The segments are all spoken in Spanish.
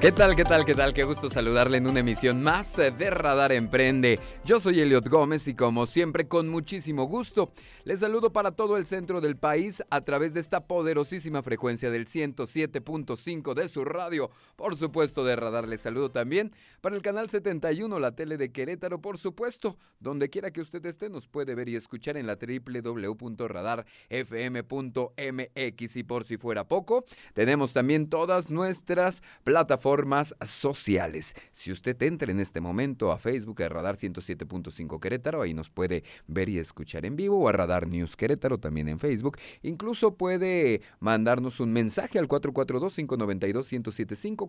¿Qué tal, qué tal, qué tal? Qué gusto saludarle en una emisión más de Radar Emprende. Yo soy Eliot Gómez y como siempre con muchísimo gusto les saludo para todo el centro del país a través de esta poderosísima frecuencia del 107.5 de su radio. Por supuesto de Radar les saludo también para el canal 71, la tele de Querétaro, por supuesto. Donde quiera que usted esté nos puede ver y escuchar en la www.radarfm.mx y por si fuera poco, tenemos también todas nuestras plataformas plataformas sociales. Si usted entra en este momento a Facebook, a Radar 107.5 Querétaro, ahí nos puede ver y escuchar en vivo, o a Radar News Querétaro también en Facebook. Incluso puede mandarnos un mensaje al 442-592-1075,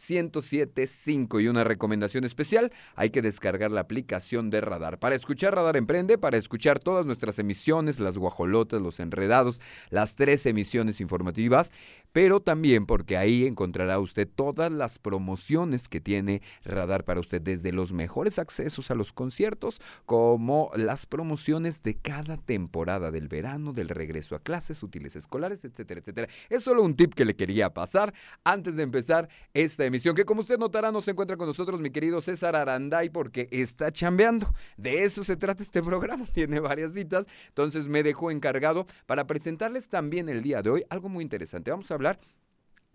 442-592-1075. Y una recomendación especial, hay que descargar la aplicación de Radar. Para escuchar Radar Emprende, para escuchar todas nuestras emisiones, las guajolotas, los enredados, las tres emisiones informativas, pero también porque ahí encontrará usted todas las promociones que tiene Radar para usted, desde los mejores accesos a los conciertos como las promociones de cada temporada del verano, del regreso a clases, útiles escolares, etcétera, etcétera. Es solo un tip que le quería pasar antes de empezar esta emisión, que como usted notará no se encuentra con nosotros mi querido César Aranday porque está chambeando. De eso se trata este programa, tiene varias citas, entonces me dejó encargado para presentarles también el día de hoy algo muy interesante. Vamos a hablar particular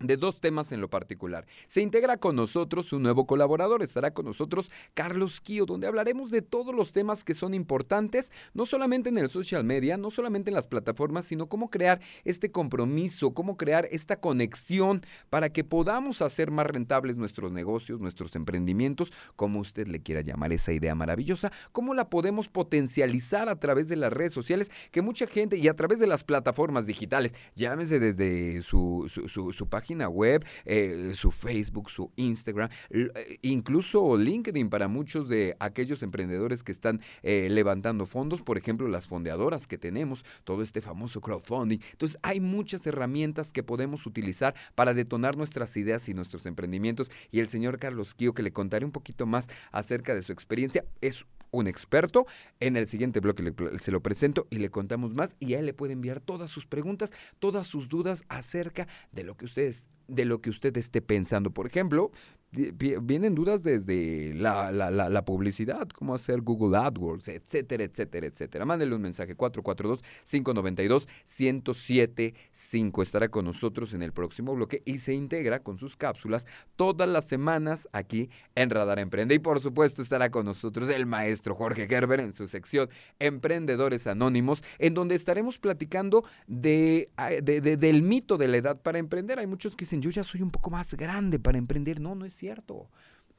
de dos temas en lo particular. Se integra con nosotros un nuevo colaborador, estará con nosotros Carlos Kio, donde hablaremos de todos los temas que son importantes, no solamente en el social media, no solamente en las plataformas, sino cómo crear este compromiso, cómo crear esta conexión para que podamos hacer más rentables nuestros negocios, nuestros emprendimientos, como usted le quiera llamar esa idea maravillosa, cómo la podemos potencializar a través de las redes sociales, que mucha gente y a través de las plataformas digitales, llámese desde su, su, su página web, eh, su Facebook, su Instagram, eh, incluso LinkedIn para muchos de aquellos emprendedores que están eh, levantando fondos, por ejemplo, las fondeadoras que tenemos, todo este famoso crowdfunding. Entonces, hay muchas herramientas que podemos utilizar para detonar nuestras ideas y nuestros emprendimientos. Y el señor Carlos Quío, que le contaré un poquito más acerca de su experiencia, es un experto. En el siguiente bloque se lo presento y le contamos más y a él le puede enviar todas sus preguntas, todas sus dudas acerca de lo que ustedes de lo que usted esté pensando. Por ejemplo, vienen dudas desde la, la, la, publicidad, cómo hacer Google AdWords, etcétera, etcétera, etcétera. Mándele un mensaje 442-592-1075. Estará con nosotros en el próximo bloque y se integra con sus cápsulas todas las semanas aquí en Radar Emprende. Y por supuesto estará con nosotros el maestro Jorge Gerber en su sección Emprendedores Anónimos, en donde estaremos platicando de, de, del mito de la edad para emprender. Hay muchos que dicen, yo ya soy un poco más grande para emprender. No, no es cierto.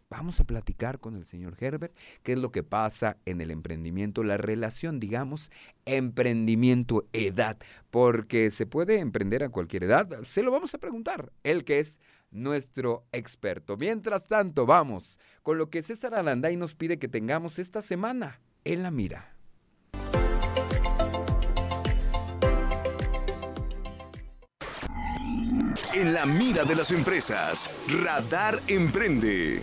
Vamos a platicar con el señor Herbert qué es lo que pasa en el emprendimiento, la relación, digamos, emprendimiento-edad, porque se puede emprender a cualquier edad, se lo vamos a preguntar, él que es nuestro experto. Mientras tanto, vamos con lo que César Alanday nos pide que tengamos esta semana en la mira. En la mira de las empresas, Radar Emprende.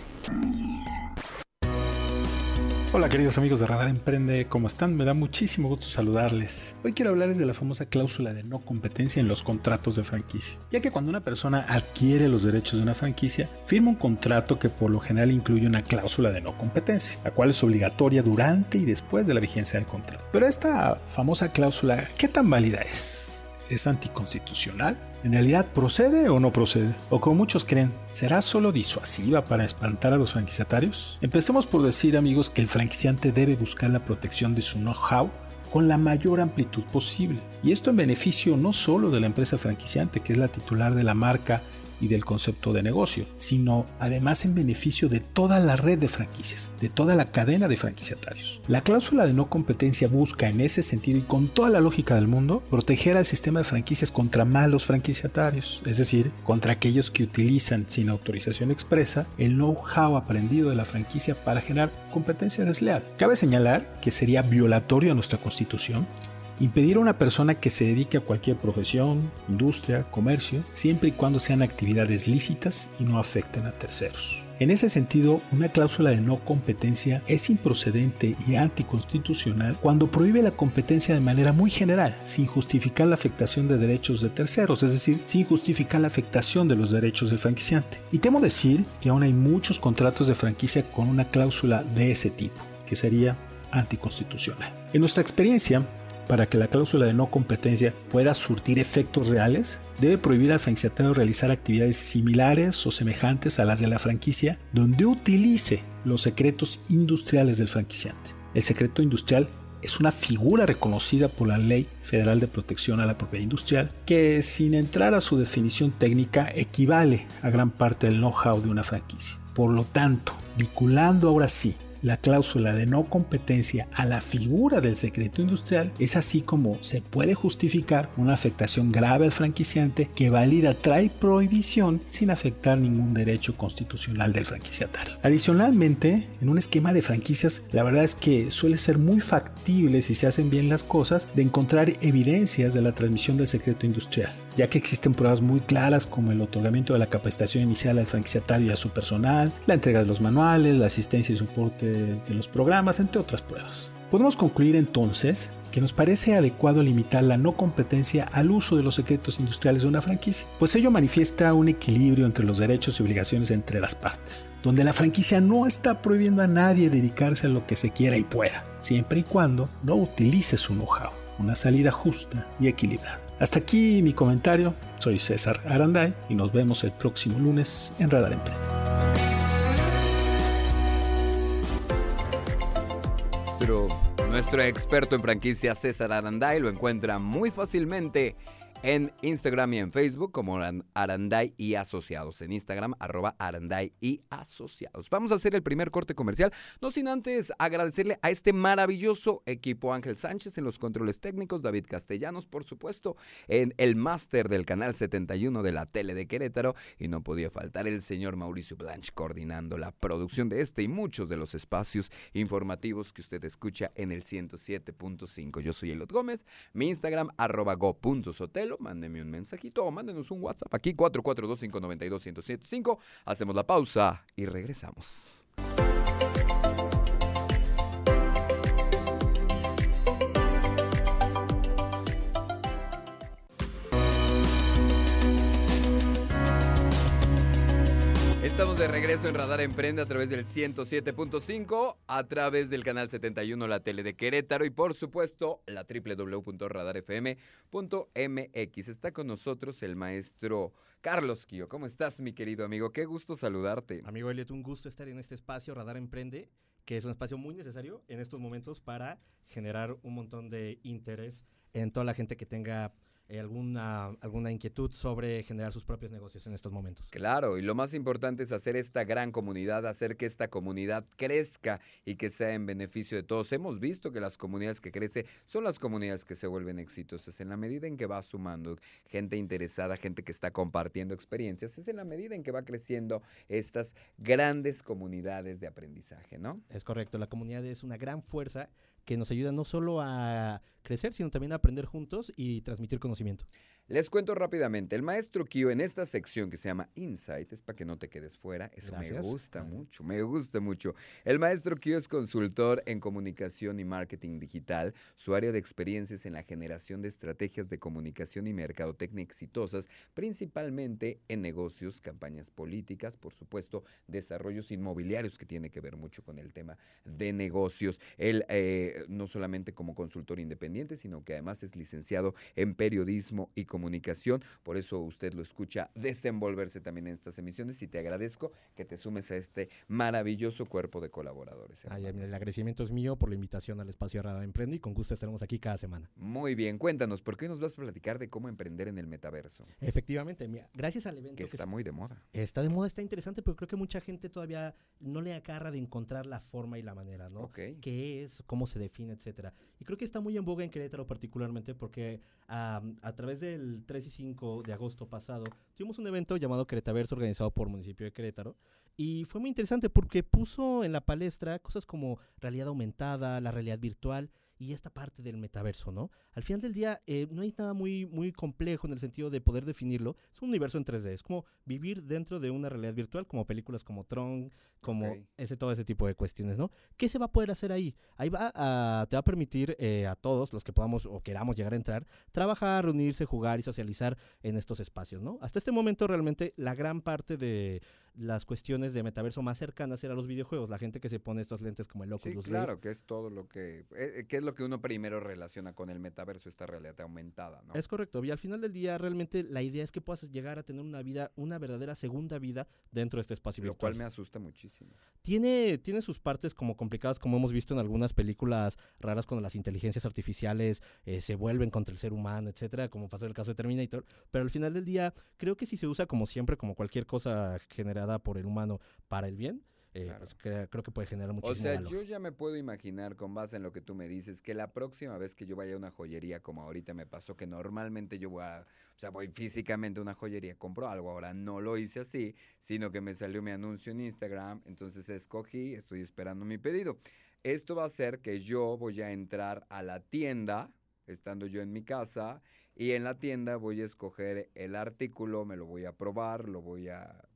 Hola queridos amigos de Radar Emprende, ¿cómo están? Me da muchísimo gusto saludarles. Hoy quiero hablarles de la famosa cláusula de no competencia en los contratos de franquicia, ya que cuando una persona adquiere los derechos de una franquicia, firma un contrato que por lo general incluye una cláusula de no competencia, la cual es obligatoria durante y después de la vigencia del contrato. Pero esta famosa cláusula, ¿qué tan válida es? ¿Es anticonstitucional? ¿En realidad procede o no procede? O como muchos creen, ¿será solo disuasiva para espantar a los franquiciatarios? Empecemos por decir amigos que el franquiciante debe buscar la protección de su know-how con la mayor amplitud posible. Y esto en beneficio no solo de la empresa franquiciante, que es la titular de la marca y del concepto de negocio, sino además en beneficio de toda la red de franquicias, de toda la cadena de franquiciatarios. La cláusula de no competencia busca en ese sentido y con toda la lógica del mundo proteger al sistema de franquicias contra malos franquiciatarios, es decir, contra aquellos que utilizan sin autorización expresa el know-how aprendido de la franquicia para generar competencia desleal. Cabe señalar que sería violatorio a nuestra constitución Impedir a una persona que se dedique a cualquier profesión, industria, comercio, siempre y cuando sean actividades lícitas y no afecten a terceros. En ese sentido, una cláusula de no competencia es improcedente y anticonstitucional cuando prohíbe la competencia de manera muy general, sin justificar la afectación de derechos de terceros, es decir, sin justificar la afectación de los derechos del franquiciante. Y temo decir que aún hay muchos contratos de franquicia con una cláusula de ese tipo, que sería anticonstitucional. En nuestra experiencia, para que la cláusula de no competencia pueda surtir efectos reales, debe prohibir al franquiciatario realizar actividades similares o semejantes a las de la franquicia donde utilice los secretos industriales del franquiciante. El secreto industrial es una figura reconocida por la Ley Federal de Protección a la Propiedad Industrial que, sin entrar a su definición técnica, equivale a gran parte del know-how de una franquicia. Por lo tanto, vinculando ahora sí la cláusula de no competencia a la figura del secreto industrial es así como se puede justificar una afectación grave al franquiciante que valida trae prohibición sin afectar ningún derecho constitucional del franquiciatario. Adicionalmente, en un esquema de franquicias, la verdad es que suele ser muy factible si se hacen bien las cosas de encontrar evidencias de la transmisión del secreto industrial ya que existen pruebas muy claras como el otorgamiento de la capacitación inicial al franquiciatario y a su personal, la entrega de los manuales, la asistencia y soporte de los programas, entre otras pruebas. Podemos concluir entonces que nos parece adecuado limitar la no competencia al uso de los secretos industriales de una franquicia, pues ello manifiesta un equilibrio entre los derechos y obligaciones entre las partes, donde la franquicia no está prohibiendo a nadie dedicarse a lo que se quiera y pueda, siempre y cuando no utilice su know-how, una salida justa y equilibrada. Hasta aquí mi comentario. Soy César Aranday y nos vemos el próximo lunes en Radar Emprende. nuestro experto en franquicia César Aranday lo encuentra muy fácilmente en Instagram y en Facebook como Aranday y Asociados. En Instagram, arroba Aranday y Asociados. Vamos a hacer el primer corte comercial, no sin antes agradecerle a este maravilloso equipo Ángel Sánchez en los controles técnicos, David Castellanos, por supuesto, en el máster del canal 71 de la tele de Querétaro y no podía faltar el señor Mauricio Blanche coordinando la producción de este y muchos de los espacios informativos que usted escucha en el 107.5. Yo soy Elot Gómez, mi Instagram arroba go.sotel mándeme un mensajito o mándenos un WhatsApp aquí 442-592-1075. Hacemos la pausa y regresamos. De regreso en Radar Emprende a través del 107.5, a través del canal 71, la tele de Querétaro y por supuesto la www.radarfm.mx. Está con nosotros el maestro Carlos Quío. ¿Cómo estás, mi querido amigo? Qué gusto saludarte. Amigo Elliot, un gusto estar en este espacio Radar Emprende, que es un espacio muy necesario en estos momentos para generar un montón de interés en toda la gente que tenga eh, alguna, alguna inquietud sobre generar sus propios negocios en estos momentos. Claro, y lo más importante es hacer esta gran comunidad, hacer que esta comunidad crezca y que sea en beneficio de todos. Hemos visto que las comunidades que crecen son las comunidades que se vuelven exitosas. En la medida en que va sumando gente interesada, gente que está compartiendo experiencias, es en la medida en que va creciendo estas grandes comunidades de aprendizaje, ¿no? Es correcto, la comunidad es una gran fuerza que nos ayuda no solo a crecer, sino también aprender juntos y transmitir conocimiento. Les cuento rápidamente, el maestro Kio en esta sección que se llama Insight, es para que no te quedes fuera, eso me gusta mucho, me gusta mucho. El maestro Kio es consultor en comunicación y marketing digital, su área de experiencia es en la generación de estrategias de comunicación y mercadotecnia exitosas, principalmente en negocios, campañas políticas, por supuesto, desarrollos inmobiliarios que tiene que ver mucho con el tema de negocios. Él eh, no solamente como consultor independiente, sino que además es licenciado en periodismo y comunicación. Por eso usted lo escucha desenvolverse también en estas emisiones y te agradezco que te sumes a este maravilloso cuerpo de colaboradores. el agradecimiento es mío por la invitación al espacio Radar Emprende y con gusto estaremos aquí cada semana. Muy bien, cuéntanos, ¿por qué nos vas a platicar de cómo emprender en el metaverso? Efectivamente, mira, gracias al evento. Que está muy de moda. Está de moda, está interesante, pero creo que mucha gente todavía no le agarra de encontrar la forma y la manera, ¿no? Ok. ¿Qué es? ¿Cómo se define? Etcétera. Y creo que está muy en boga en Querétaro particularmente porque a través del 3 y 5 de agosto pasado tuvimos un evento llamado Querétaverso organizado por el municipio de Querétaro y fue muy interesante porque puso en la palestra cosas como realidad aumentada, la realidad virtual y esta parte del metaverso, ¿no? Al final del día eh, no hay nada muy, muy complejo en el sentido de poder definirlo. Es un universo en 3D, es como vivir dentro de una realidad virtual, como películas como Tron, como ese, todo ese tipo de cuestiones, ¿no? ¿Qué se va a poder hacer ahí? Ahí va a, te va a permitir eh, a todos los que podamos o queramos llegar a entrar, trabajar, reunirse, jugar y socializar en estos espacios, ¿no? Hasta este momento realmente la gran parte de las cuestiones de metaverso más cercanas eran los videojuegos, la gente que se pone estos lentes como el Oculus Sí, claro, que es todo lo que... eh, que es lo que uno primero relaciona con el metaverso, esta realidad aumentada, ¿no? Es correcto. Y al final del día, realmente la idea es que puedas llegar a tener una vida, una verdadera segunda vida dentro de este espacio Lo virtual. cual me asusta muchísimo. Tiene, tiene sus partes como complicadas, como hemos visto en algunas películas raras cuando las inteligencias artificiales eh, se vuelven contra el ser humano, etcétera, como pasó en el caso de Terminator. Pero al final del día, creo que si se usa como siempre, como cualquier cosa generada por el humano para el bien, eh, Claro. pues, cre- creo que puede generar O muchísimo sea, valor. yo ya me puedo imaginar, con base en lo que tú me dices, que la próxima vez que yo vaya a una joyería, como ahorita me pasó, que normalmente yo voy a, o sea, voy físicamente a una joyería, compro algo, ahora no lo hice así, sino que me salió mi anuncio en Instagram, entonces escogí, estoy esperando mi pedido. Esto va a hacer que yo voy a entrar a la tienda, estando yo en mi casa, y en la tienda voy a escoger el artículo, me lo voy a probar, lo voy a...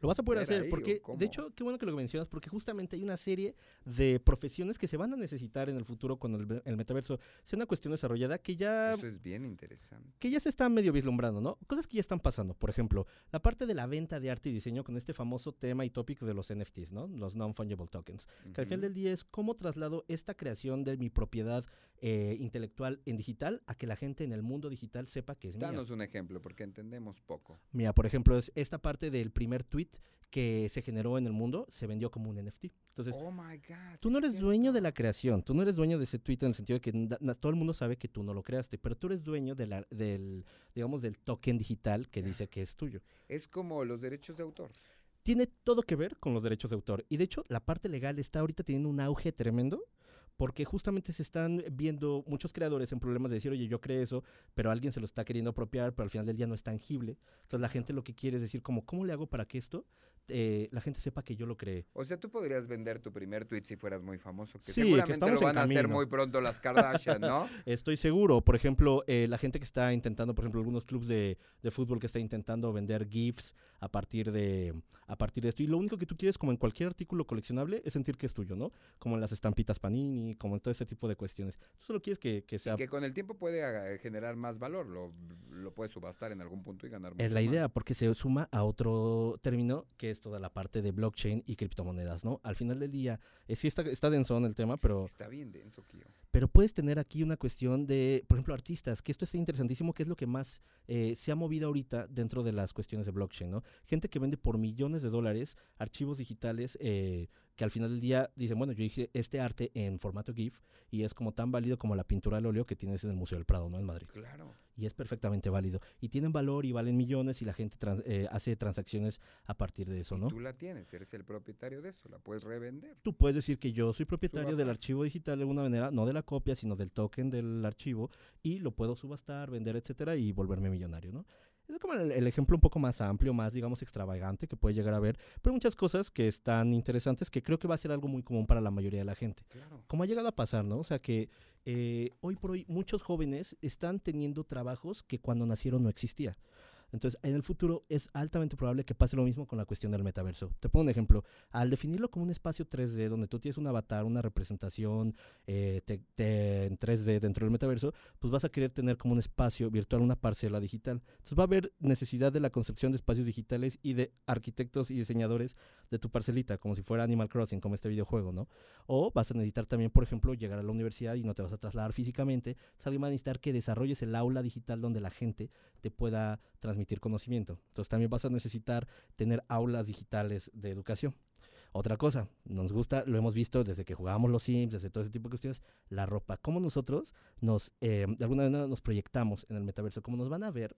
Lo vas a poder hacer ahí, ¿o porque, de hecho, qué bueno que lo mencionas, porque justamente hay una serie de profesiones que se van a necesitar en el futuro cuando el, ve- el metaverso sea una cuestión desarrollada que ya, Eso es bien interesante. que ya se está medio vislumbrando, ¿no? Cosas que ya están pasando. Por ejemplo, la parte de la venta de arte y diseño con este famoso tema y tópico de los NFTs, ¿no? Los Non-Fungible Tokens. Que al final del día es cómo traslado esta creación de mi propiedad eh, intelectual en digital a que la gente en el mundo digital sepa que es mía. Danos un ejemplo, porque entendemos poco. Mira, por ejemplo, es esta parte del primer tweet que se generó en el mundo se vendió como un NFT. Entonces, oh my God. tú no es eres dueño de la creación, tú no eres dueño de ese tweet en el sentido de que todo el mundo sabe que tú no lo creaste, pero tú eres dueño de la- del, digamos, del token digital que dice que es tuyo. Es como los derechos de autor. Tiene todo que ver con los derechos de autor. Y de hecho, la parte legal está ahorita teniendo un auge tremendo. Porque justamente se están viendo muchos creadores en problemas de decir, oye, yo creé eso, pero alguien se lo está queriendo apropiar, pero al final del día no es tangible. Entonces la gente lo que quiere es decir, como, ¿cómo le hago para que esto eh, la gente sepa que yo lo creé? O sea, tú podrías vender tu primer tweet si fueras muy famoso, que Sí, seguramente lo van a hacer muy pronto las Kardashian, ¿no? Estoy seguro, por ejemplo, eh, la gente que está intentando, por ejemplo, algunos clubes de, de fútbol que está intentando vender GIFs a partir de a partir de esto. Y lo único que tú quieres, como en cualquier artículo coleccionable, es sentir que es tuyo, ¿no? Como en las estampitas Panini, como en todo este tipo de cuestiones. Tú solo quieres que, que sea... Y que con el tiempo puede ah, generar más valor, lo, lo puedes subastar en algún punto y ganar mucho Es la más. idea, porque se suma a otro término que es toda la parte de blockchain y criptomonedas, ¿no? Al final del día, eh, sí está, está denso en el tema, pero Está bien denso, Kio. Pero puedes tener aquí una cuestión de, por ejemplo, artistas, que esto está interesantísimo, que es lo que más eh, se ha movido ahorita dentro de las cuestiones de blockchain, ¿no? Gente que vende por millones de dólares archivos digitales eh, que al final del día dicen, bueno, yo dije este arte en formato GIF y es como tan válido como la pintura al óleo que tienes en el Museo del Prado, ¿no? En Madrid. Claro. Y es perfectamente válido. Y tienen valor y valen millones y la gente trans- eh, hace transacciones a partir de eso, Y ¿no? tú la tienes, eres el propietario de eso, la puedes revender. Tú puedes decir que yo soy propietario del archivo digital de alguna manera, no de la copia, sino del token del archivo, y lo puedo subastar, vender, etcétera, y volverme millonario, ¿no? Es como el, el ejemplo un poco más amplio, más, digamos, extravagante que puede llegar a ver, pero hay muchas cosas que están interesantes que creo que va a ser algo muy común para la mayoría de la gente. Claro. Como ha llegado a pasar, ¿no? O sea que eh, hoy por hoy muchos jóvenes están teniendo trabajos que cuando nacieron no existía. Entonces, en el futuro es altamente probable que pase lo mismo con la cuestión del metaverso. Te pongo un ejemplo. Al definirlo como un espacio 3D donde tú tienes un avatar, una representación eh, en 3D dentro del metaverso, pues vas a querer tener como un espacio virtual, una parcela digital. Entonces va a haber necesidad de la construcción de espacios digitales y de arquitectos y diseñadores de tu parcelita, como si fuera Animal Crossing, como este videojuego, ¿no? O vas a necesitar también, por ejemplo, llegar a la universidad y no te vas a trasladar físicamente. Alguien va a necesitar que desarrolles el aula digital donde la gente te pueda transmitir conocimiento. Entonces también vas a necesitar tener aulas digitales de educación. Otra cosa, nos gusta, lo hemos visto desde que jugábamos los Sims, desde todo ese tipo de cuestiones, la ropa. Cómo nosotros nos, eh, de alguna manera nos proyectamos en el metaverso, cómo nos van a ver,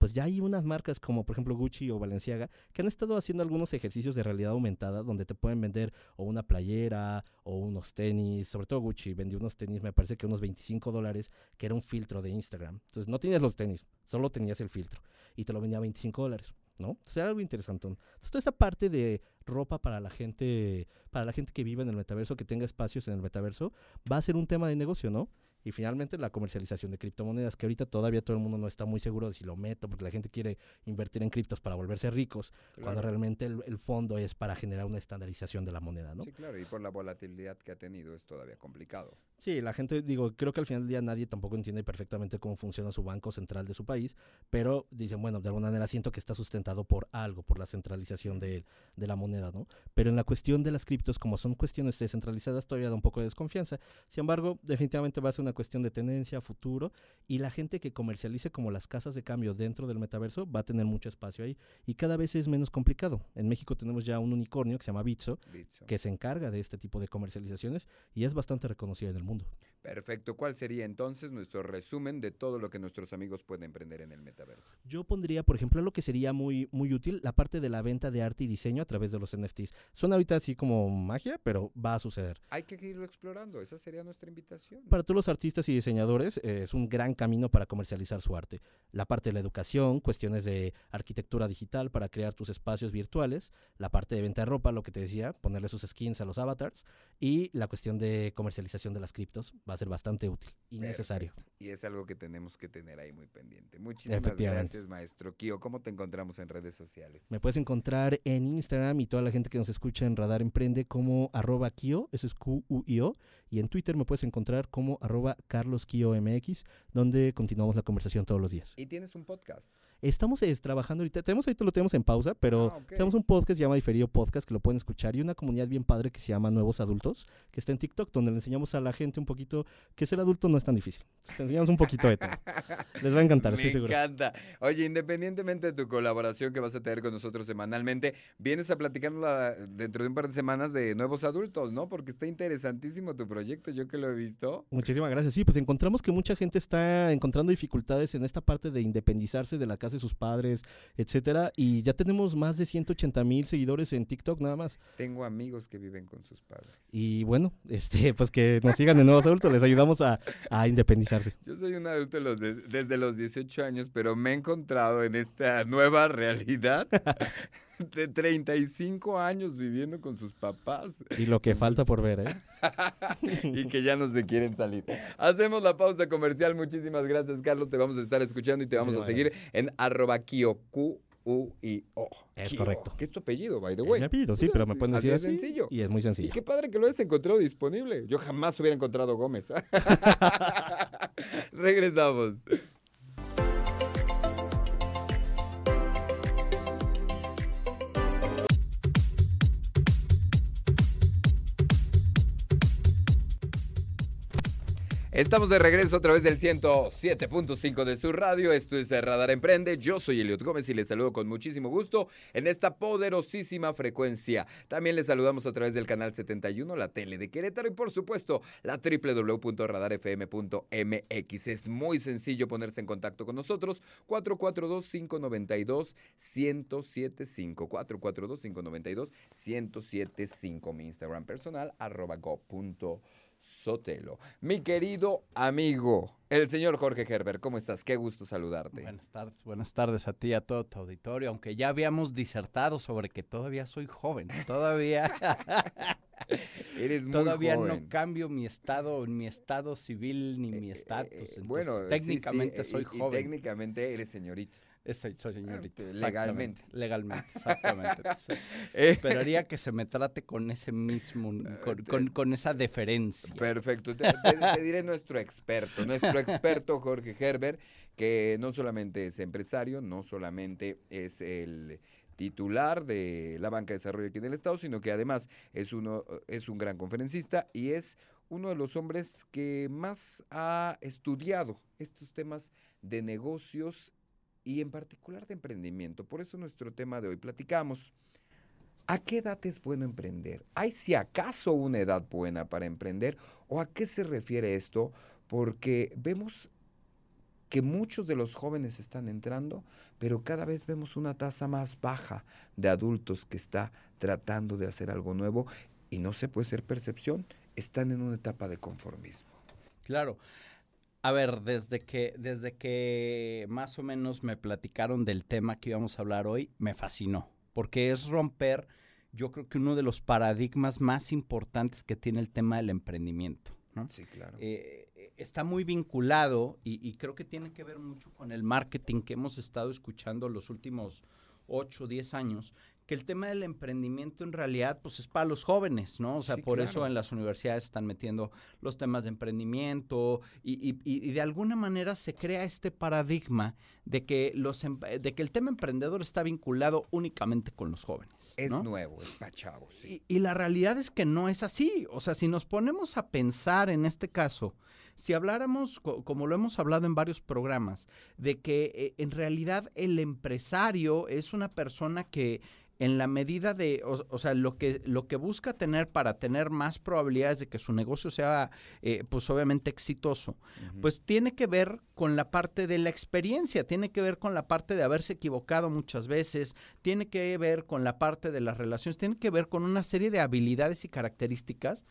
pues ya hay unas marcas como por ejemplo Gucci o Balenciaga que han estado haciendo algunos ejercicios de realidad aumentada donde te pueden vender o una playera o unos tenis, sobre todo Gucci vendió unos tenis, me parece que unos 25 dólares, que era un filtro de Instagram. Entonces no tenías los tenis, solo tenías el filtro y te lo vendía a 25 dólares. ¿no? Será algo interesante. Entonces, toda esta parte de ropa para la gente, para la gente que vive en el metaverso, que tenga espacios en el metaverso, va a ser un tema de negocio, ¿no? Y finalmente la comercialización de criptomonedas, que ahorita todavía todo el mundo no está muy seguro de si lo meto, porque la gente quiere invertir en criptos para volverse ricos, cuando realmente el, el, fondo es para generar una estandarización de la moneda, ¿no? Sí, claro, y por la volatilidad que ha tenido es todavía complicado. Sí, la gente, digo, creo que al final del día nadie tampoco entiende perfectamente cómo funciona su banco central de su país, pero dicen, bueno, de alguna manera siento que está sustentado por algo, por la centralización de, de la moneda, ¿no? Pero en la cuestión de las criptos, como son cuestiones descentralizadas, todavía da un poco de desconfianza. Sin embargo, definitivamente va a ser una cuestión de tendencia, futuro, y la gente que comercialice como las casas de cambio dentro del metaverso va a tener mucho espacio ahí, y cada vez es menos complicado. En México tenemos ya un unicornio que se llama Bitso, Bitso. que se encarga de este tipo de comercializaciones y es bastante reconocido en el mundo. monde. Perfecto. ¿Cuál sería entonces nuestro resumen de todo lo que nuestros amigos pueden emprender en el metaverso? Yo pondría, por ejemplo, lo que sería muy, muy útil, la parte de la venta de arte y diseño a través de los NFTs. Son ahorita así como magia, pero va a suceder. Hay que irlo explorando. Esa sería nuestra invitación. Para todos los artistas y diseñadores eh, es un gran camino para comercializar su arte. La parte de la educación, cuestiones de arquitectura digital para crear tus espacios virtuales, la parte de venta de ropa, lo que te decía, ponerle sus skins a los avatars y la cuestión de comercialización de las criptos va a ser bastante útil y Perfecto. necesario. Y es algo que tenemos que tener ahí muy pendiente. Muchísimas gracias, maestro Kio. ¿Cómo te encontramos en redes sociales? Me puedes encontrar en Instagram y toda la gente que nos escucha en Radar Emprende como arroba Kio, eso es Q-U-I-O, y en Twitter me puedes encontrar como arroba Carlos Kio MX, donde continuamos la conversación todos los días. ¿Y tienes un podcast? Estamos es, trabajando ahorita, tenemos ahorita lo tenemos en pausa, pero ah, okay. tenemos un podcast que se llama Diferido Podcast que lo pueden escuchar y una comunidad bien padre que se llama Nuevos Adultos, que está en TikTok, donde le enseñamos a la gente un poquito que ser adulto no es tan difícil. Te enseñamos un poquito de todo. Les va a encantar, estoy seguro. Me encanta. Oye, independientemente de tu colaboración que vas a tener con nosotros semanalmente, vienes a platicarnos la, dentro de un par de semanas de Nuevos Adultos, ¿no? Porque está interesantísimo tu proyecto, yo que lo he visto. Muchísimas gracias. Sí, pues encontramos que mucha gente está encontrando dificultades en esta parte de independizarse de la casa de sus padres, etcétera, y ya tenemos más de 180 mil seguidores en TikTok nada más. Tengo amigos que viven con sus padres. Y bueno, este, pues que nos sigan de nuevos adultos, les ayudamos a, a, independizarse. Yo soy un adulto los de, desde los 18 años, pero me he encontrado en esta nueva realidad de 35 años viviendo con sus papás. Y lo que falta por ver, ¿eh? y que ya no se quieren salir. Hacemos la pausa comercial. Muchísimas gracias, Carlos. Te vamos a estar escuchando y te vamos sí, a seguir en arroba kioku. U I O. Es Kio, correcto. Que es tu apellido, by the way. Es mi apellido, sí, pero me pueden decir así. así. Es sencillo. Y es muy sencillo. Y qué padre que lo hayas encontrado disponible. Yo jamás hubiera encontrado Gómez. Regresamos. Estamos de regreso a través del 107.5 de su radio. Esto es Radar Emprende. Yo soy Eliot Gómez y les saludo con muchísimo gusto en esta poderosísima frecuencia. También les saludamos a través del canal 71, la tele de Querétaro y por supuesto la www.radarfm.mx. Es muy sencillo ponerse en contacto con nosotros. 442-592-1075. 442-592-1075. Mi Instagram personal, arroba go. Sotelo. Mi querido amigo, el señor Jorge Gerber, ¿cómo estás? Qué gusto saludarte. Buenas tardes, buenas tardes a ti y a todo tu auditorio, aunque ya habíamos disertado sobre que todavía soy joven, todavía... Eres muy Todavía joven. no cambio mi estado, mi estado civil ni mi estatus. Eh, bueno, técnicamente sí, sí, soy y, joven. Y técnicamente eres señorito. Soy, soy señorita. Ah, legalmente. Legalmente, exactamente. Entonces, eh. esperaría que se me trate con ese mismo, con, con, con esa deferencia. Perfecto. Te, te, te, diré nuestro experto, nuestro experto Jorge Gerber, que no solamente es empresario, no solamente es el titular de la banca de desarrollo aquí en el estado, sino que además es uno es un gran conferencista y es uno de los hombres que más ha estudiado estos temas de negocios y en particular de emprendimiento. Por eso nuestro tema de hoy platicamos. ¿A qué edad es bueno emprender? ¿Hay si acaso una edad buena para emprender? ¿O a qué se refiere esto? Porque vemos que muchos de los jóvenes están entrando, pero cada vez vemos una tasa más baja de adultos que está tratando de hacer algo nuevo y no se puede ser percepción, están en una etapa de conformismo. Claro. A ver, desde que, desde que más o menos me platicaron del tema que íbamos a hablar hoy, me fascinó, porque es romper, yo creo que uno de los paradigmas más importantes que tiene el tema del emprendimiento. Sí, claro. Eh, está muy vinculado y, y, creo que tiene que ver mucho con el marketing que hemos estado escuchando los últimos 8 o 10 años, que el tema del emprendimiento en realidad pues es para los jóvenes, ¿no? O sea, por eso en las universidades están metiendo los temas de emprendimiento y, de alguna manera se crea este paradigma de que, los, de que el tema emprendedor está vinculado únicamente con los jóvenes. Es nuevo, es para chavos, sí. Y, la realidad es que no es así. O sea, si nos ponemos a pensar en este caso, si habláramos, como lo hemos hablado en varios programas, de que eh, en realidad el empresario es una persona que en la medida de, o, sea, lo que, lo que busca tener para tener más probabilidades de que su negocio sea, eh, pues obviamente exitoso, pues tiene que ver con la parte de la experiencia, tiene que ver con la parte de haberse equivocado muchas veces, tiene que ver con la parte de las relaciones, tiene que ver con una serie de habilidades y características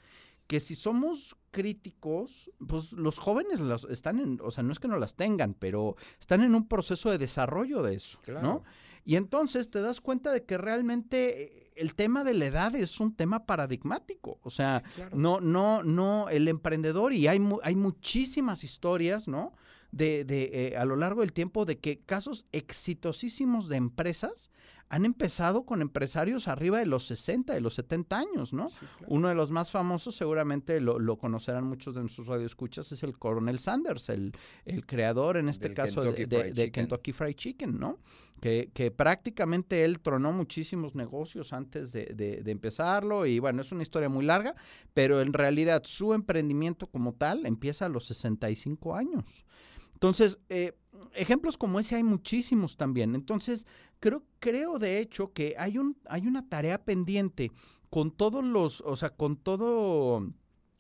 que si somos críticos, pues los jóvenes los están en, o sea, no es que no las tengan, pero están en un proceso de desarrollo de eso, ¿no? Y entonces te das cuenta de que realmente eh, el tema de la edad es un tema paradigmático. O sea, no, no, no, el emprendedor, y hay, hay muchísimas historias, ¿no? De, de eh, a lo largo del tiempo de que casos exitosísimos de empresas han empezado con empresarios arriba de los 60, de los 70 años, ¿no? Uno de los más famosos, seguramente lo, conocerán muchos de nuestros radioescuchas, es el Coronel Sanders, el, el creador en este caso de, Kentucky Fried Chicken, ¿no? Que, que, prácticamente él tronó muchísimos negocios antes de, empezarlo y bueno, es una historia muy larga, pero en realidad su emprendimiento como tal empieza a los 65 años. Entonces, eh, ejemplos como ese hay muchísimos también. Entonces, creo, creo de hecho que hay, un, hay una tarea pendiente con todos los, o sea, con todo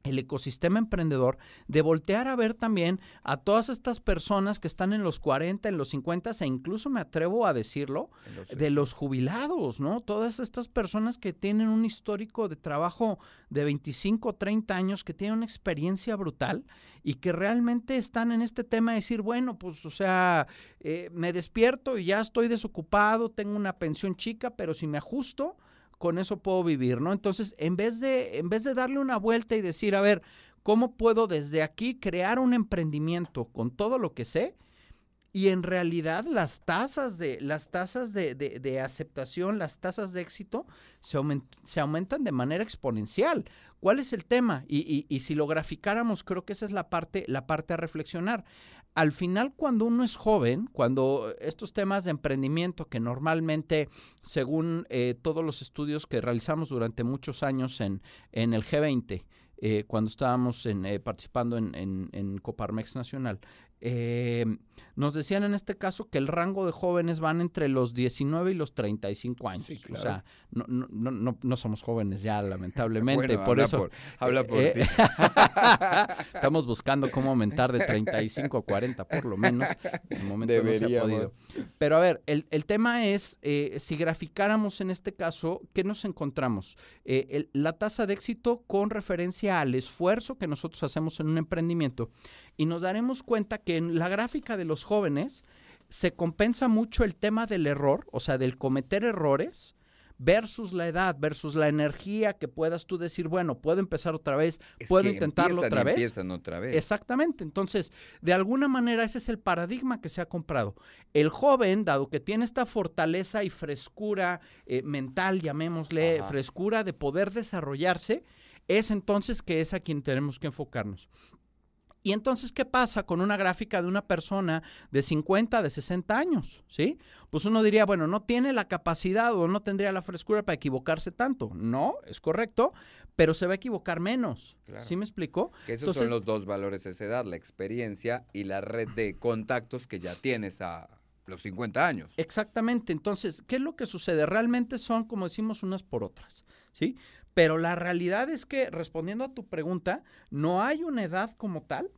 el ecosistema emprendedor, de voltear a ver también a todas estas personas que están en los 40, en los 50 e incluso me atrevo a decirlo, de los jubilados, ¿no? Todas estas personas que tienen un histórico de trabajo de 25, 30 años, que tienen una experiencia brutal y que realmente están en este tema de decir, bueno, pues, o sea, eh, me despierto y ya estoy desocupado, tengo una pensión chica, pero si me ajusto, con eso puedo vivir, ¿no? Entonces, en vez de, en vez de darle una vuelta y decir, a ver, ¿cómo puedo desde aquí crear un emprendimiento con todo lo que sé? Y en realidad las tasas de, las tasas de, de, aceptación, las tasas de éxito se, aumentan de manera exponencial. ¿Cuál es el tema? Y, y, y, si lo graficáramos, creo que esa es la parte, la parte a reflexionar al final cuando uno es joven, cuando estos temas de emprendimiento que normalmente, según eh, todos los estudios que realizamos durante muchos años en, en el G20, eh, cuando estábamos en, eh, participando en, Coparmex Nacional, eh, nos decían en este caso que el rango de jóvenes van entre los 19 y los 35 años. O sea, no, no, no, no, somos jóvenes ya, lamentablemente. por eso. habla por eh, ti. estamos buscando cómo aumentar de 35 a 40, por lo menos. En el momento no se ha podido. Pero a ver, el, el tema es: eh, si graficáramos en este caso, ¿qué nos encontramos? la tasa de éxito con referencia al esfuerzo que nosotros hacemos en un emprendimiento y nos daremos cuenta que en la gráfica de los jóvenes se compensa mucho el tema del error, o sea, del cometer errores, versus la edad, versus la energía que puedas tú decir, bueno, puedo empezar otra vez, puedo intentarlo otra vez. Empiezan otra vez. Exactamente. Entonces, de alguna manera ese es el paradigma que se ha comprado. El joven, dado que tiene esta fortaleza y frescura eh, mental, llamémosle, frescura de poder desarrollarse, es entonces que es a quien tenemos que enfocarnos. Y entonces, ¿qué pasa con una gráfica de una persona de 50, de 60 años? ¿Sí? Pues uno diría, bueno, no tiene la capacidad o no tendría la frescura para equivocarse tanto. No, es correcto, pero se va a equivocar menos. ¿Sí me explico? Que esos son los dos valores de esa edad, la experiencia y la red de contactos que ya tienes a los 50 años. Exactamente. Entonces, ¿qué es lo que sucede? Realmente son, como decimos, unas por otras. ¿Sí? Pero la realidad es que, respondiendo a tu pregunta, no hay una edad como tal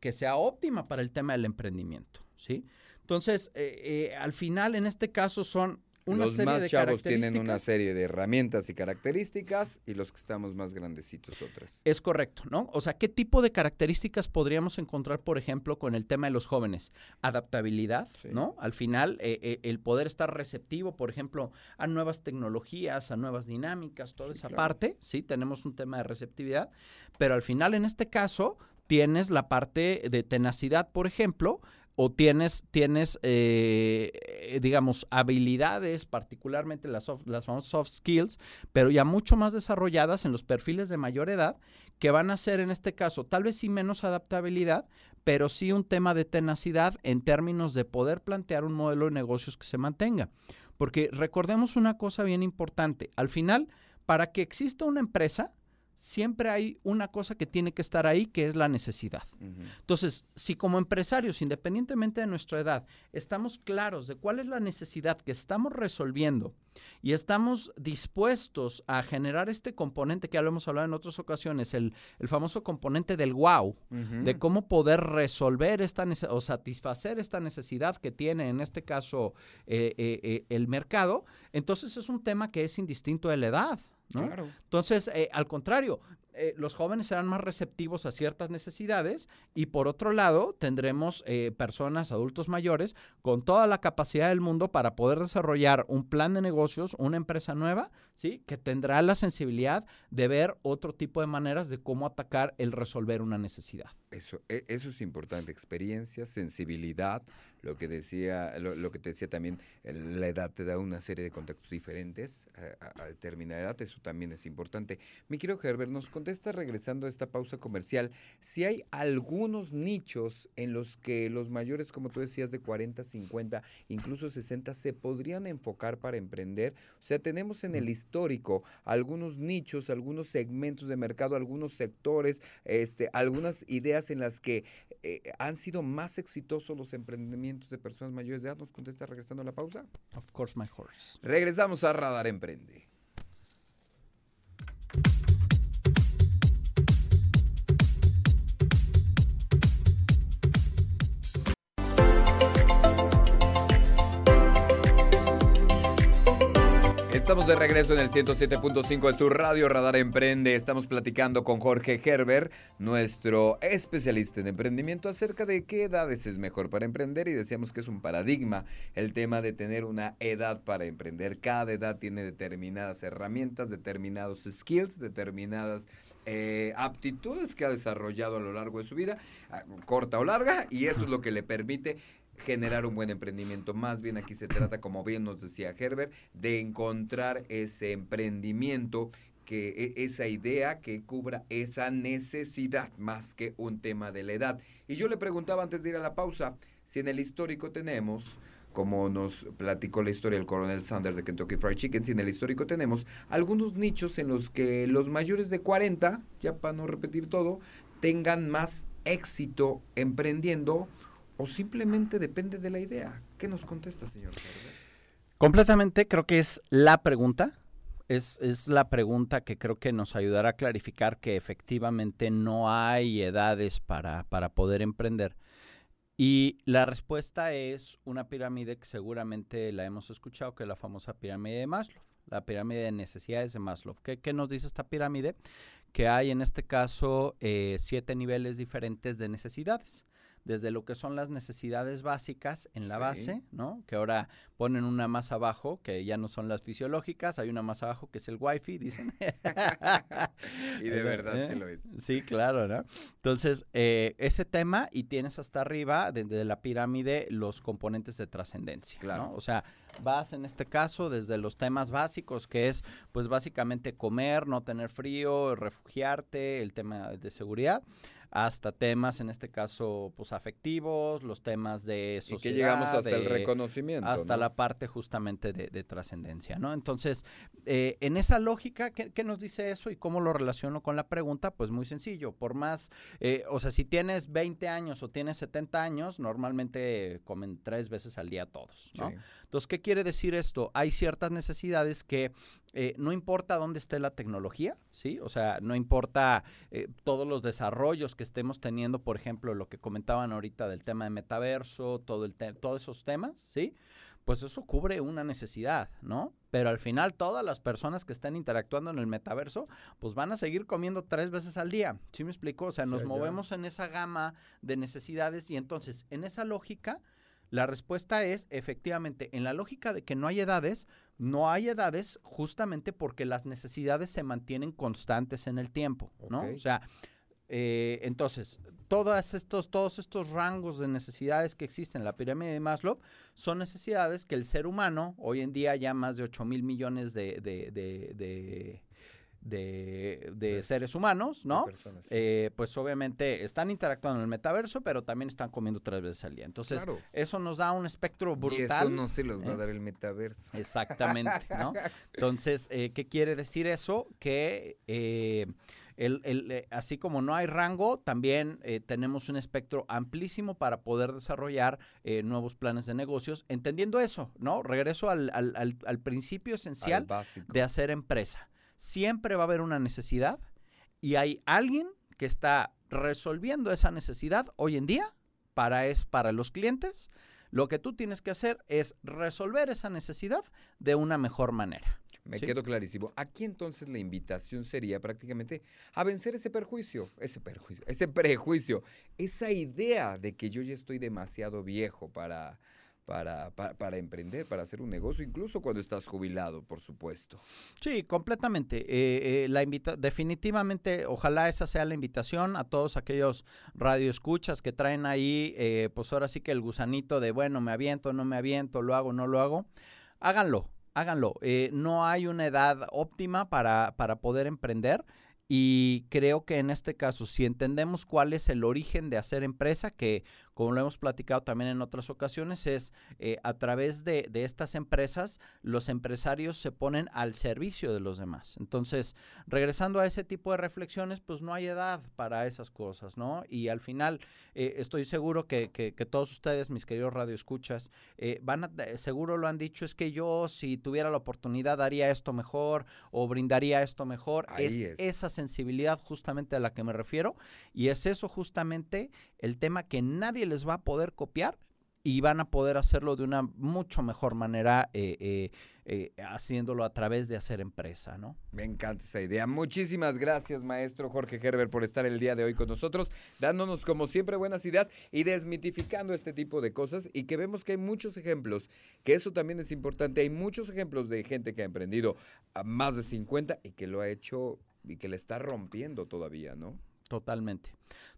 que sea óptima para el tema del emprendimiento, ¿sí? Entonces, eh, eh, al final, en este caso, son una los serie más de chavos tienen una serie de herramientas y características y los que estamos más grandecitos otras. Es correcto, ¿no? O sea, ¿qué tipo de características podríamos encontrar, por ejemplo, con el tema de los jóvenes? Adaptabilidad, Sí. ¿no? Al final, eh, eh, el poder estar receptivo, por ejemplo, a nuevas tecnologías, a nuevas dinámicas, toda Sí, esa claro. parte, sí, tenemos un tema de receptividad, pero al final, en este caso, tienes la parte de tenacidad, por ejemplo, o tienes, tienes eh, eh, digamos, habilidades, particularmente las, soft- las famosas soft skills, pero ya mucho más desarrolladas en los perfiles de mayor edad, que van a ser en este caso tal vez sí menos adaptabilidad, pero sí un tema de tenacidad en términos de poder plantear un modelo de negocios que se mantenga. Porque recordemos una cosa bien importante, al final, para que exista una empresa, siempre hay una cosa que tiene que estar ahí, que es la necesidad. Entonces, si como empresarios, independientemente de nuestra edad, estamos claros de cuál es la necesidad que estamos resolviendo y estamos dispuestos a generar este componente que ya lo hemos hablado en otras ocasiones, el, el famoso componente del wow, de cómo poder resolver esta o satisfacer esta necesidad que tiene en este caso eh, eh, eh, el mercado, entonces es un tema que es indistinto de la edad. ¿No? Claro. Entonces, eh, al contrario, eh, los jóvenes serán más receptivos a ciertas necesidades y por otro lado tendremos eh, personas, adultos mayores, con toda la capacidad del mundo para poder desarrollar un plan de negocios, una empresa nueva, ¿sí? Que tendrá la sensibilidad de ver otro tipo de maneras de cómo atacar el resolver una necesidad. Eso, e- eso es importante, experiencia, sensibilidad, lo que decía, lo, lo que te decía también, la edad te da una serie de contactos diferentes a, a determinada edad, eso también es importante. Mi querido Herbert, nos contesta regresando a esta pausa comercial, si hay algunos nichos en los que los mayores, como tú decías, de 40, 50, incluso 60, se podrían enfocar para emprender. O sea, tenemos en el histórico algunos nichos, algunos segmentos de mercado, algunos sectores, este, algunas ideas en las que eh, han sido más exitosos los emprendimientos de personas mayores de edad. Nos contesta regresando a la pausa. Of course, my horse. Regresamos a Radar Emprende. Estamos de regreso en el 107.5 de su radio Radar Emprende. Estamos platicando con Jorge Gerber, nuestro especialista en emprendimiento, acerca de qué edades es mejor para emprender y decíamos que es un paradigma el tema de tener una edad para emprender. Cada edad tiene determinadas herramientas, determinados skills, determinadas eh, aptitudes que ha desarrollado a lo largo de su vida, ah, corta o larga, y eso es lo que le permite generar un buen emprendimiento. Más bien aquí se trata, como bien nos decía Herbert, de encontrar ese emprendimiento que e- esa idea que cubra esa necesidad más que un tema de la edad. Y yo le preguntaba antes de ir a la pausa si en el histórico tenemos como nos platicó la historia del coronel Sanders de Kentucky Fried Chicken, si en el histórico tenemos algunos nichos en los que los mayores de 40, ya para no repetir todo, tengan más éxito emprendiendo o simplemente depende de la idea. ¿Qué nos contesta, señor? Completamente, creo que es la pregunta. Es, es la pregunta que creo que nos ayudará a clarificar que efectivamente no hay edades para, para poder emprender. Y la respuesta es una pirámide que seguramente la hemos escuchado, que es la famosa pirámide de Maslow, la pirámide de necesidades de Maslow. ¿Qué, qué nos dice esta pirámide? Que hay en este caso eh, siete niveles diferentes de necesidades. Desde lo que son las necesidades básicas en la Sí. base, ¿no? Que ahora ponen una más abajo, que ya no son las fisiológicas, hay una más abajo que es el wifi, dicen. Y de verdad ¿Eh? que lo es. Sí, claro, ¿no? Entonces, eh, ese tema y tienes hasta arriba, desde la pirámide, los componentes de trascendencia, Claro. ¿no? O sea, vas en este caso desde los temas básicos, que es, pues, básicamente comer, no tener frío, refugiarte, el tema de seguridad, hasta temas, en este caso, pues, afectivos, los temas de Y sociedad. que llegamos hasta el reconocimiento. hasta ¿no? la parte justamente de, de trascendencia, ¿no? Entonces, eh, en esa lógica, ¿qué, qué nos dice eso y cómo lo relaciono con la pregunta? Pues muy sencillo, por más, eh, o sea, si tienes 20 años o tienes 70 años, normalmente comen tres veces al día todos, ¿no? Sí. Entonces, ¿qué quiere decir esto? Hay ciertas necesidades que eh, no importa dónde esté la tecnología, ¿sí? O sea, no importa eh, todos los desarrollos que estemos teniendo, por ejemplo, lo que comentaban ahorita del tema de metaverso, todo el te- todos esos temas, ¿sí? pues eso cubre una necesidad, ¿no? Pero al final todas las personas que están interactuando en el metaverso, pues van a seguir comiendo tres veces al día. ¿Sí me explico? O sea, nos movemos en esa gama de necesidades y entonces en esa lógica, la respuesta es efectivamente, en la lógica de que no hay edades, no hay edades justamente porque las necesidades se mantienen constantes en el tiempo, ¿no? O sea, eh, entonces, todas estos, todos estos rangos de necesidades que existen en la pirámide de Maslow son necesidades que el ser humano, hoy en día ya más de 8 mil millones de, de, de, de- de- de seres humanos, ¿no? personas, sí. Eh, pues obviamente están interactuando en el metaverso, pero también están comiendo tres veces al día. Entonces, Claro. eso nos da un espectro Y eso brutal. no se los va a ¿eh? dar el metaverso. Exactamente, ¿no? Entonces, eh, ¿qué quiere decir eso? Que eh, el- el, eh, así como no hay rango, también tenemos un espectro amplísimo para poder desarrollar nuevos planes de negocios, entendiendo eso, ¿no? Regreso al, al- al- al principio Al esencial de hacer empresa. Siempre va a haber una necesidad y hay alguien que está resolviendo esa necesidad hoy en día para, es, para los clientes. Lo que tú tienes que hacer es resolver esa necesidad de una mejor manera. Me Sí. quedó clarísimo. Aquí entonces la invitación sería prácticamente a vencer ese perjuicio, ese perjuicio, ese prejuicio, esa idea de que yo ya estoy demasiado viejo para, para, para, emprender, para hacer un negocio, incluso cuando estás jubilado, por supuesto. Sí, completamente. Eh, eh, la invita definitivamente, ojalá esa sea la invitación a todos aquellos radioescuchas que traen ahí, eh, pues ahora sí que el gusanito de, bueno, me aviento, no me aviento, lo hago, no lo hago. Háganlo, háganlo. Eh, no hay una edad óptima para, para poder emprender. Y creo que en este caso, si entendemos cuál es el origen de hacer empresa, que como lo hemos platicado también en otras ocasiones, es eh, a través de, de estas empresas, los empresarios se ponen al servicio de los demás. Entonces, regresando a ese tipo de reflexiones, pues no hay edad para esas cosas, ¿no? Y al final, eh, estoy seguro que, que- que todos ustedes, mis queridos radioescuchas, eh, van a, eh, seguro lo han dicho, es que yo si tuviera la oportunidad haría esto mejor o brindaría esto mejor. Es. esa sensibilidad justamente a la que me refiero y es eso justamente el tema que nadie les va a poder copiar y van a poder hacerlo de una mucho mejor manera eh, eh, eh, haciéndolo a través de hacer empresa, ¿no? Me encanta esa idea. Muchísimas gracias, maestro Jorge Gerber, por estar el día de hoy con nosotros, dándonos como siempre buenas ideas y desmitificando este tipo de cosas y que vemos que hay muchos ejemplos, que eso también es importante. Hay muchos ejemplos de gente que ha emprendido a más de 50 y que lo ha hecho y que le está rompiendo todavía, ¿no? Totalmente,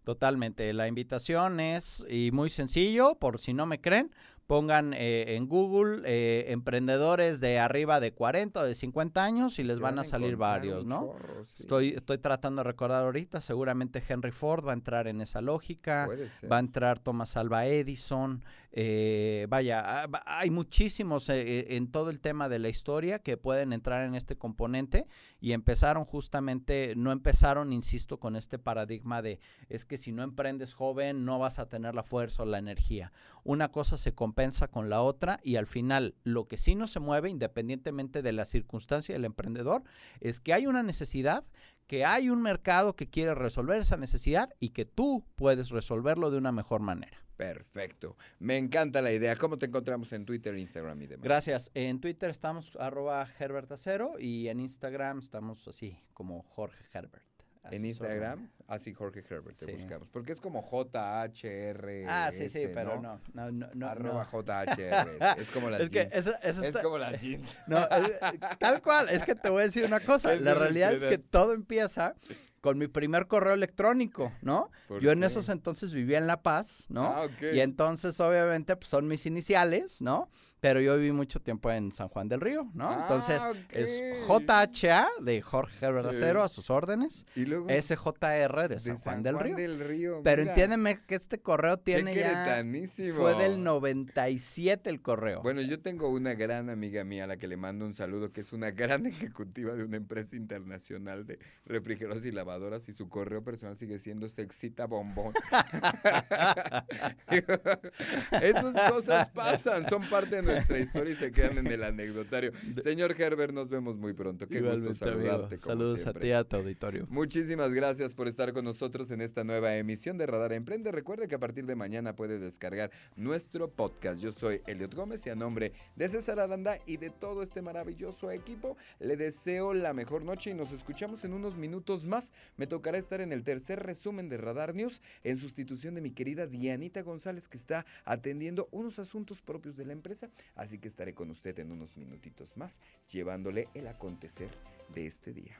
totalmente. La invitación es, y muy sencillo, por si no me creen, pongan eh, en Google eh, emprendedores de arriba de 40 o de 50 años y les van a salir varios, ¿no? chorro, sí. Estoy, estoy tratando de recordar ahorita, seguramente Henry Ford va a entrar en esa lógica. Va a entrar Thomas Alva Edison. Eh, vaya, ah, hay muchísimos eh, en todo el tema de la historia que pueden entrar en este componente y empezaron justamente, no empezaron, insisto, con este paradigma de es que si no emprendes joven no vas a tener la fuerza o la energía. Una cosa se compensa con la otra y al final lo que sí no se mueve, independientemente de la circunstancia del emprendedor, es que hay una necesidad que hay un mercado que quiere resolver esa necesidad y que tú puedes resolverlo de una mejor manera. Perfecto. Me encanta la idea. ¿Cómo te encontramos en Twitter, Instagram y demás? Gracias. En Twitter estamos arroba Herbert y en Instagram estamos así como Jorge Herbert. Así En solo. Instagram, así Jorge Herbert te Sí. buscamos. Porque es como JHR. Ah, sí, sí, pero no. No, no, no. Arroba. JHR. Es como las Es que jeans. eso, eso Es está- como las jeans. No, es- tal cual, es que te voy a decir una cosa, Es la realidad es que todo empieza con mi primer correo electrónico, ¿no? ¿Por Yo en qué? esos entonces vivía en La Paz, ¿no? Ah, ok. Y entonces obviamente pues, son mis iniciales, ¿no? Pero yo viví mucho tiempo en San Juan del Río, ¿no? Ah, entonces ok. es JHA de Jorge Herbert Sí. Acero a sus órdenes, Y luego SJR de de San Juan del Río. Río, Pero mira. entiéndeme que este correo tiene ya... Fue del 97 el correo. Bueno, yo tengo una gran amiga mía a la que le mando un saludo, que es una gran ejecutiva de una empresa internacional de refrigerados y lavadoras. lavadoras y su correo personal sigue siendo sexita bombón. Esas cosas pasan, son parte de nuestra historia y se quedan en el anecdotario. Señor Herbert, nos vemos muy pronto. Qué gusto Igualmente, saludarte. como Saludos a ti a tu auditorio. Muchísimas gracias por estar con nosotros en esta nueva emisión de Radar Emprende. Recuerde que a partir de mañana puede descargar nuestro podcast. Yo soy Eliot Gómez y a nombre de César Aranda y de todo este maravilloso equipo, le deseo la mejor noche y nos escuchamos en unos minutos más. Me tocará estar en el tercer resumen de Radar News en sustitución de mi querida Dianita González que está atendiendo unos asuntos propios de la empresa. Así que estaré con usted en unos minutitos más llevándole el acontecer de este día.